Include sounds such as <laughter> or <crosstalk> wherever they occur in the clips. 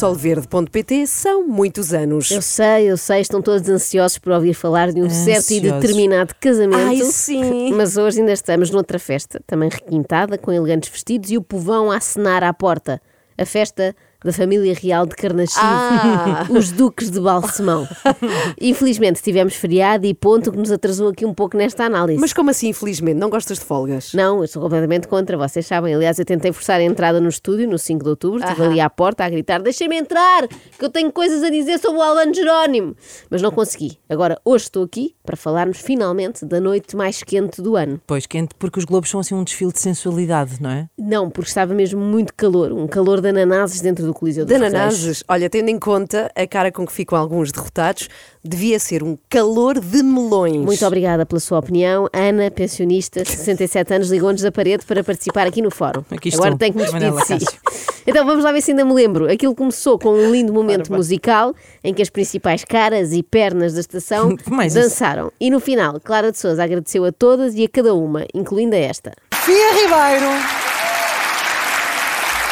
solverde.pt são muitos anos. Eu sei, eu sei, estão todos ansiosos por ouvir falar de um certo e Ansiosos. determinado casamento. Ai, sim. <laughs> Mas hoje ainda estamos noutra festa, também requintada, com elegantes vestidos e o povão a acenar à porta. A festa da família real de Carnaxide, Ah. os duques de Balsemão. <laughs> Infelizmente tivemos feriado e ponto que nos atrasou aqui um pouco nesta análise. Mas como assim, infelizmente? Não gostas de folgas? Não, eu sou completamente contra, vocês sabem. Aliás, eu tentei forçar a entrada no estúdio no 5 de outubro, estive ali à porta a gritar: Deixem-me entrar, que eu tenho coisas a dizer sobre o Albano Jerónimo. Mas não consegui. Agora, hoje estou aqui para falarmos finalmente da noite mais quente do ano. Pois, quente, porque os globos são assim um desfile de sensualidade, não é? Não, porque estava mesmo muito calor, um calor de ananases dentro do Coliseu dos ananases. Olha, tendo em conta a cara com que ficam alguns derrotados, devia ser um calor de melões. Muito obrigada pela sua opinião. Ana, pensionista, 67 anos, ligou-nos da parede para participar aqui no fórum. Aqui Agora estou, tenho que me despedir Manela de si. Então vamos lá ver se ainda me lembro. Aquilo começou com um lindo momento musical em que as principais caras e pernas da estação <laughs> Mais isso. dançaram. E no final, Clara de Souza agradeceu a todas e a cada uma, incluindo a esta. Fia Ribeiro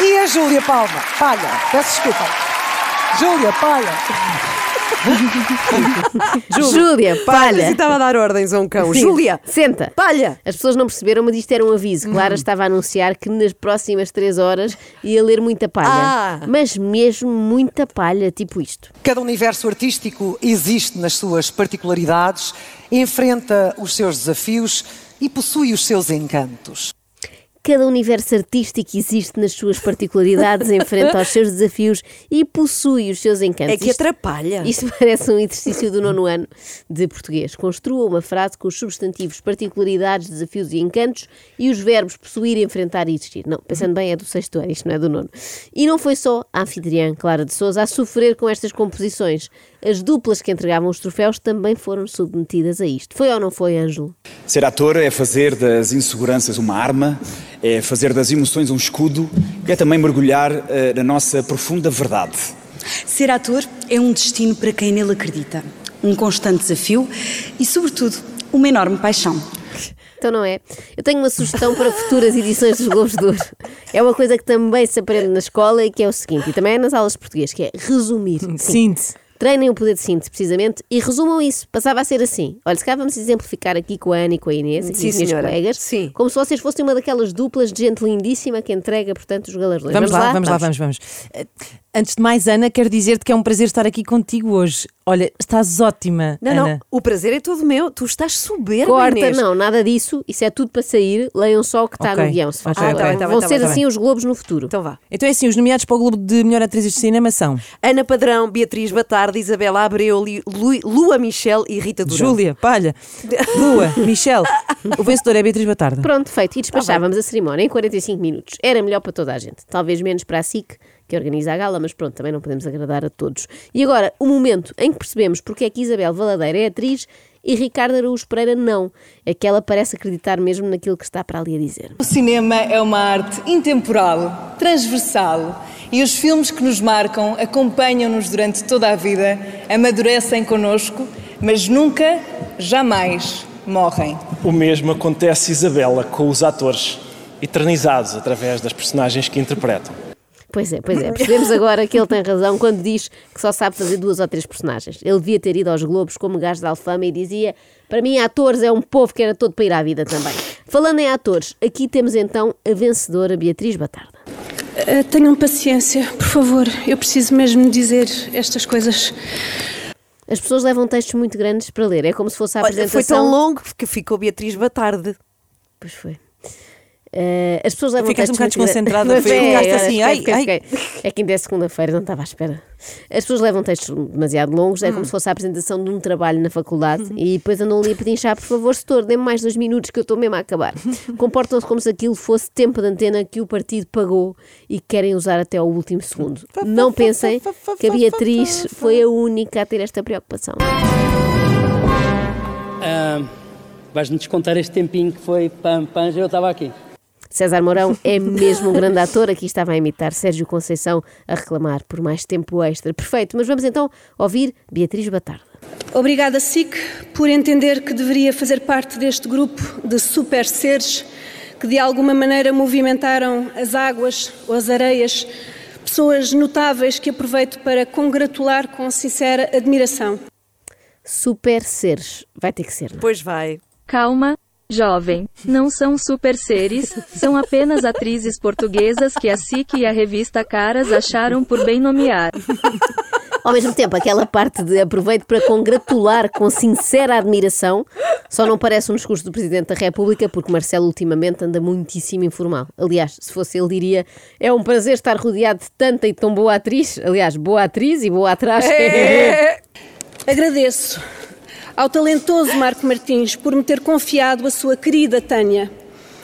e a Júlia Palma. Palha, peço desculpa. Júlia Palha. <laughs> Júlia, palha! Estava a dar ordens a um cão. Sim. Júlia! Senta! Palha! As pessoas não perceberam, mas isto era um aviso. Clara estava a anunciar que nas próximas três horas ia ler muita palha. Ah. Mas mesmo muita palha, tipo isto. Cada universo artístico existe nas suas particularidades, enfrenta os seus desafios e possui os seus encantos. Cada universo artístico existe nas suas particularidades, enfrenta os seus desafios e possui os seus encantos. É que Isto- atrapalha. Isto <laughs> parece um exercício do nono ano de português. Construa uma frase com os substantivos particularidades, desafios e encantos e os verbos possuir, enfrentar e existir. Não, pensando bem, é do sexto ano, isto não é do nono. E não foi só a anfitriã Clara de Souza a sofrer com estas composições. As duplas que entregavam os troféus também foram submetidas a isto. Foi ou não foi, Ângelo? Ser ator é fazer das inseguranças uma arma, é fazer das emoções um escudo e é também mergulhar eh, na nossa profunda verdade. Ser ator é um destino para quem nele acredita, um constante desafio e, sobretudo, uma enorme paixão. Então não é? Eu tenho uma sugestão para futuras edições dos Globos de Ouro. É uma coisa que também se aprende na escola e que é o seguinte, e também é nas aulas de português, que é resumir. Sim. Síntese. Treinem o poder de síntese, precisamente, e resumam isso. Passava a ser assim. Olha, se cá vamos exemplificar aqui com a Ana e com a Inês, Sim, as minhas senhora. colegas, Sim. como se vocês fossem uma daquelas duplas de gente lindíssima que entrega, portanto, os galardões. Vamos, lá, vamos lá, vamos, vamos. Eh, Antes de mais, Ana, quero dizer-te que é um prazer estar aqui contigo hoje. Olha, estás ótima, Não, Ana. não. O prazer é todo meu. Tu estás soberba, Corta, Inês. não, nada disso. Isso é tudo para sair. Leiam só o que está Ok. no guião, se faz Ok, favor. tá bem, tá bem, Vão tá ser bem, tá assim os Globos no futuro. Então vá. Então é assim, os nomeados para o Globo de Melhor Atrizes de Cinema são Ana Padrão, Beatriz Batarda, Isabela Abreu, Li- Lu- Lua Michel e Rita Durão. Júlia, Palha, Lua, <laughs> Michel. O vencedor é Beatriz Batarda. Pronto, feito. E Tá despachávamos a cerimónia em 45 minutos. Era melhor para toda a gente. Talvez menos para a SIC, que organiza a gala, mas pronto, também não podemos agradar a todos. E agora, o momento em que percebemos porque é que Isabel Valadeira é atriz e Ricardo Araújo Pereira não. É que ela parece acreditar mesmo naquilo que está para ali a dizer. O cinema é uma arte intemporal, transversal e os filmes que nos marcam acompanham-nos durante toda a vida, amadurecem connosco, mas nunca, jamais morrem. O mesmo acontece, Isabela, com os atores, eternizados através das personagens que interpretam. Pois é, pois é. Percebemos agora que ele tem razão quando diz que só sabe fazer duas ou três personagens. Ele devia ter ido aos Globos como gajo de Alfama e dizia: Para mim, atores é um povo que era todo para ir à vida também. Falando em atores, aqui temos então a vencedora Beatriz Batarda. Uh, tenham paciência, por favor. Eu preciso mesmo dizer estas coisas. As pessoas levam textos muito grandes para ler. É como se fosse a Olha, apresentação. foi tão longo que ficou Beatriz Batarde. Pois foi. Eh, as pessoas levam Ficaste um textos bocado desconcentrada, <laughs> Mas foi- é, ficaste assim, ai, fiquei, ai. fiquei. É que ainda é segunda-feira, não estava à espera. As pessoas levam textos demasiado longos, é Hum. como se fosse a apresentação de um trabalho na faculdade e depois andam ali a pedir chá, por favor, setor, dê-me mais dois minutos que eu estou mesmo a acabar. <laughs> Comportam-se como se aquilo fosse tempo de antena que o partido pagou e que querem usar até ao último segundo. Não pensem que a Beatriz foi a única a ter esta preocupação. Ah, Vais-me descontar este tempinho que foi pam, pam, eu estava aqui. César Mourão é mesmo um grande ator. Aqui estava a imitar Sérgio Conceição a reclamar por mais tempo extra. Perfeito, mas vamos então ouvir Beatriz Batarda. Obrigada, SIC, por entender que deveria fazer parte deste grupo de super seres que de alguma maneira movimentaram as águas ou as areias Pessoas notáveis que aproveito para congratular com sincera admiração. Super seres. Vai ter que ser. não é? Pois vai. Calma, jovem. Não são super seres, são apenas atrizes portuguesas que a SIC e a revista Caras acharam por bem nomear. Ao mesmo tempo, aquela parte de aproveito para congratular com sincera admiração só não parece um discurso do Presidente da República porque Marcelo ultimamente anda muitíssimo informal. Aliás, se fosse ele diria é um prazer estar rodeado de tanta e tão boa atriz. Aliás, boa atriz e boa atrás. <laughs> Agradeço ao talentoso Marco Martins por me ter confiado a sua querida Tânia,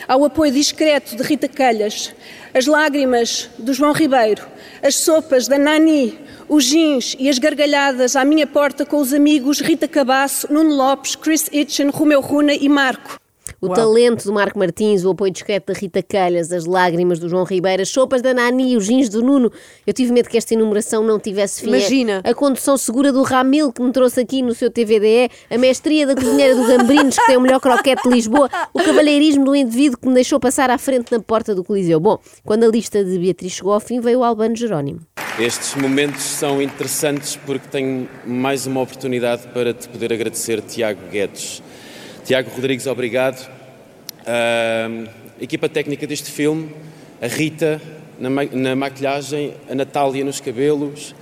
ao apoio discreto de Rita Calhas, as lágrimas do João Ribeiro, as sopas da Nani, os jeans e as gargalhadas à minha porta com os amigos Rita Cabasso, Nuno Lopes, Chris Itchen, Romeu Runa e Marco. O talento do Marco Martins, o apoio discreto da Rita Calhas, as lágrimas do João Ribeiro, as sopas da Nani, os jeans do Nuno. Eu tive medo que esta enumeração não tivesse fim. Imagina. A condução segura do Ramil que me trouxe aqui no seu TVDE, a mestria da cozinheira do Gambrinos que tem o melhor croquete de Lisboa, o cavalheirismo do indivíduo que me deixou passar à frente na porta do Coliseu. Bom, quando a lista de Beatriz chegou ao fim, veio o Albano Jerónimo. Estes momentos são interessantes porque tenho mais uma oportunidade para te poder agradecer, Tiago Guedes. Tiago Rodrigues, obrigado. A equipa técnica deste filme, a Rita na, ma- na maquilhagem, a Natália nos cabelos,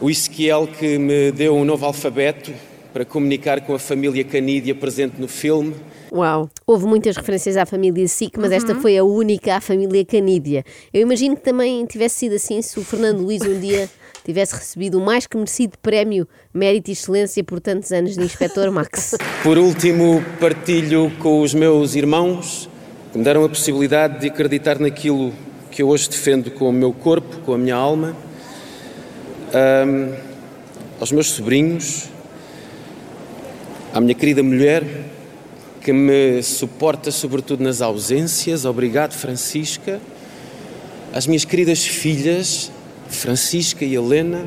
o Ezequiel que me deu um novo alfabeto para comunicar com a família Canídia presente no filme. Uau! Houve muitas referências à família SIC, mas esta foi a única à família Canídia. Eu imagino que também tivesse sido assim se o Fernando Luís um dia <laughs> tivesse recebido o mais que merecido prémio Mérito e Excelência por tantos anos de Inspector Max. <laughs> Por último, partilho com os meus irmãos que me deram a possibilidade de acreditar naquilo que eu hoje defendo com o meu corpo, com a minha alma. Ahm, aos meus sobrinhos, à minha querida mulher, que me suporta sobretudo nas ausências. Obrigado, Francisca. Às minhas queridas filhas, Francisca e Helena.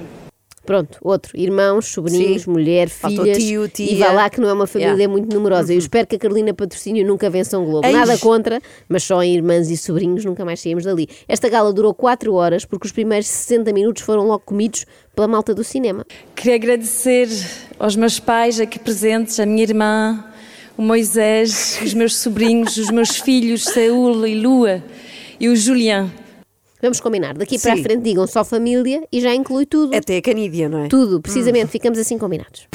Pronto, outro. Irmãos, sobrinhos, Sim. mulher, Faltou filhas. tio, E tia. vá lá que não é uma família Yeah. muito numerosa. Eu espero que a Carolina Patrocínio nunca vença um Globo. Eis. Nada contra, mas só em irmãs e sobrinhos nunca mais saímos dali. Esta gala durou 4 horas porque os primeiros 60 minutos foram logo comidos pela malta do cinema. Queria agradecer aos meus pais aqui presentes, a minha irmã, o Moisés, os meus sobrinhos, os meus filhos, Saúl e Lua, e o Julián. Vamos combinar. Daqui para a frente digam só família e já inclui tudo. Até a canídia, não é? Tudo, precisamente. Ficamos assim combinados.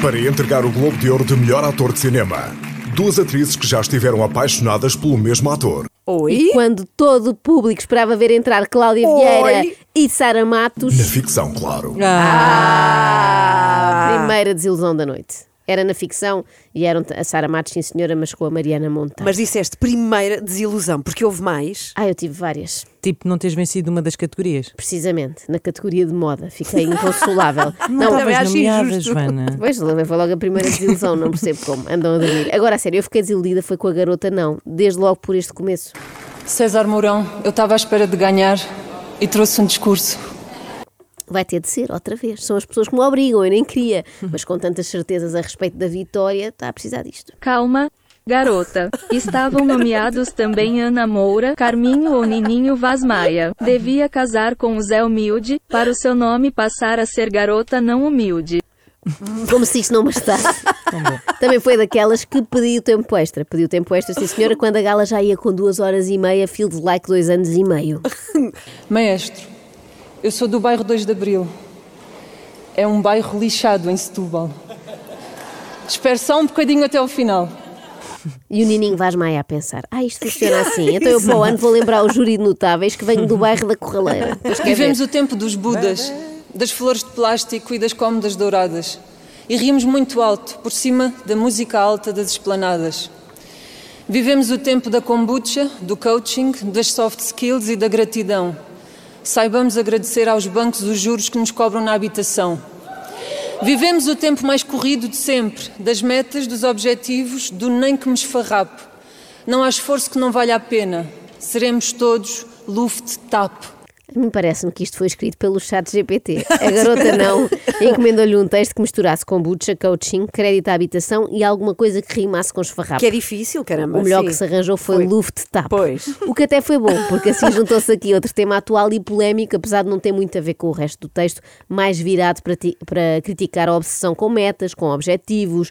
Para entregar o Globo de Ouro de melhor ator de cinema, duas atrizes que já estiveram apaixonadas pelo mesmo ator. Oi? E quando todo o público esperava ver entrar Cláudia Oi. Vieira e Sara Matos, Na ficção, claro. Ah! primeira desilusão da noite. Era na ficção e eram a Sara Matos, sim senhora, mas com a Mariana Monta. Mas disseste primeira desilusão, porque houve mais. Ah, eu tive várias. Tipo, não teres vencido uma das categorias. Precisamente, na categoria de moda. Fiquei inconsolável. <laughs> Não também estavas nomeada. Joana. Pois, foi logo a primeira desilusão, não percebo como. Andam a dormir. Agora, a sério, eu fiquei desiludida, foi com a garota, não. Desde logo por este começo. César Mourão, eu estava à espera de ganhar e trouxe um discurso. Vai ter de ser, outra vez. São as pessoas que me obrigam, eu nem queria. Mas com tantas certezas a respeito da vitória, está a precisar disto. Calma, garota. Estavam nomeados também Ana Moura, Carminho ou Nininho Vaz Maia. Devia casar com o Zé Humilde, para o seu nome passar a ser garota não humilde. Como se isto não bastasse. Também foi daquelas que pediu tempo extra. Pediu tempo extra, sim senhora, quando a gala já ia com duas horas e meia, feels like dois anos e meio. Maestro, eu sou do bairro 2 de Abril. É um bairro lixado em Setúbal. Espero só um bocadinho até ao final. E o Nininho Vaz Maia a pensar: ah, isto funciona assim. Então eu para o ano vou lembrar o júri de notáveis que venho do bairro da Corraleira. Vivemos o tempo dos Budas, das flores de plástico e das cómodas douradas. E rimos muito alto, por cima da música alta das esplanadas. Vivemos o tempo da kombucha, do coaching, das soft skills e da gratidão. Saibamos agradecer aos bancos os juros que nos cobram na habitação. Vivemos o tempo mais corrido de sempre, das metas, dos objetivos, do nem que me esfarrapo. Não há esforço que não valha a pena. Seremos todos Luft-Tap. Mim parece-me que isto foi escrito pelo chat GPT. A garota não encomendou-lhe um texto que misturasse kombucha, coaching, crédito à habitação e alguma coisa que rimasse com esfarrapo. Que é difícil, caramba. O melhor sim. que se arranjou foi, Foi. Luft Tap. Pois. O que até foi bom, porque assim juntou-se aqui outro tema atual e polémico, apesar de não ter muito a ver com o resto do texto, mais virado para, ti- para criticar a obsessão com metas, com objetivos,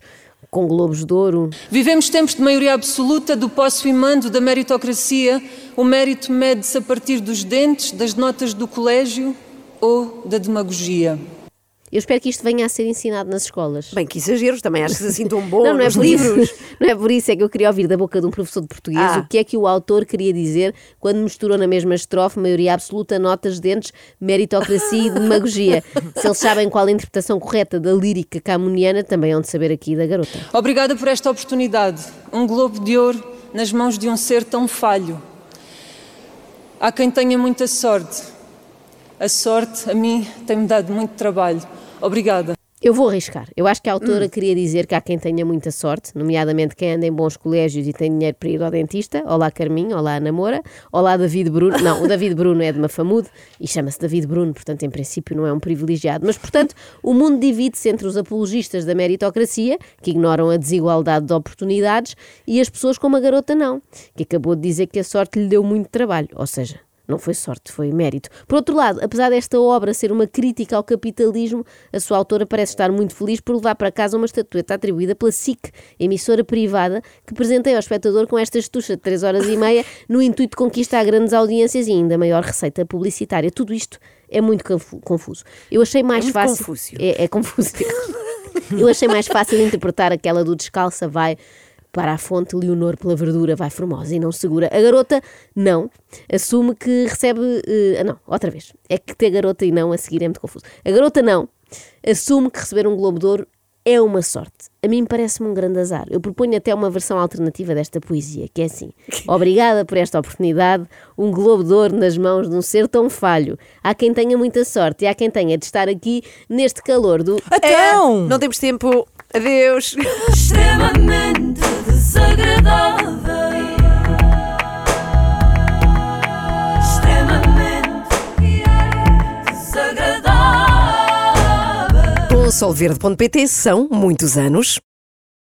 com globos de ouro. Vivemos tempos de maioria absoluta, do posso e mando, da meritocracia. O mérito mede-se a partir dos dentes, das notas do colégio ou da demagogia. Eu espero que isto venha a ser ensinado nas escolas. Bem, que exageros, também achas assim tão bom Não, não é por <laughs> livros. Isso, não é por isso, é que eu queria ouvir da boca de um professor de português Ah. o que é que o autor queria dizer quando misturou na mesma estrofe maioria absoluta, notas, dentes, meritocracia e demagogia. Se eles sabem qual a interpretação correta da lírica camuniana, também hão de saber aqui da garota. Obrigada por esta oportunidade. Um globo de ouro nas mãos de um ser tão falho. Há quem tenha muita sorte. A sorte, a mim, tem-me dado muito trabalho. Obrigada. Eu vou arriscar. Eu acho que a autora Hum. queria dizer que há quem tenha muita sorte, nomeadamente quem anda em bons colégios e tem dinheiro para ir ao dentista. Olá Carminho, olá Ana Moura, olá David Bruno. Não, o David Bruno é de Mafamude e chama-se David Bruno, portanto, em princípio, não é um privilegiado. Mas, portanto, o mundo divide-se entre os apologistas da meritocracia, que ignoram a desigualdade de oportunidades, e as pessoas como a garota não, que acabou de dizer que a sorte lhe deu muito trabalho. Ou seja, não foi sorte, foi mérito. Por outro lado, apesar desta obra ser uma crítica ao capitalismo, a sua autora parece estar muito feliz por levar para casa uma estatueta atribuída pela SIC, emissora privada, que presenteia ao espectador com esta estucha de 3 horas e meia, no intuito de conquistar grandes audiências e ainda maior receita publicitária. Tudo isto é muito confu- confuso. Eu achei mais muito fácil. confúcio. É, é confuso. Eu achei mais fácil interpretar aquela do descalça vai para a fonte Leonor pela verdura vai formosa e não segura. A garota não. Assume que recebe. ah, não, outra vez. É que ter garota e não a seguir é muito confuso. A garota não. Assume que receber um Globo de Ouro é uma sorte. A mim parece-me um grande azar. Eu proponho até uma versão alternativa desta poesia, que é assim: <laughs> Obrigada por esta oportunidade, um Globo de Ouro nas mãos de um ser tão falho. Há quem tenha muita sorte e há quem tenha de estar aqui neste calor do. Então! Não temos tempo. Adeus. <laughs> extremamente desagradável. Extremamente desagradável. Com solverde.pt são muitos anos.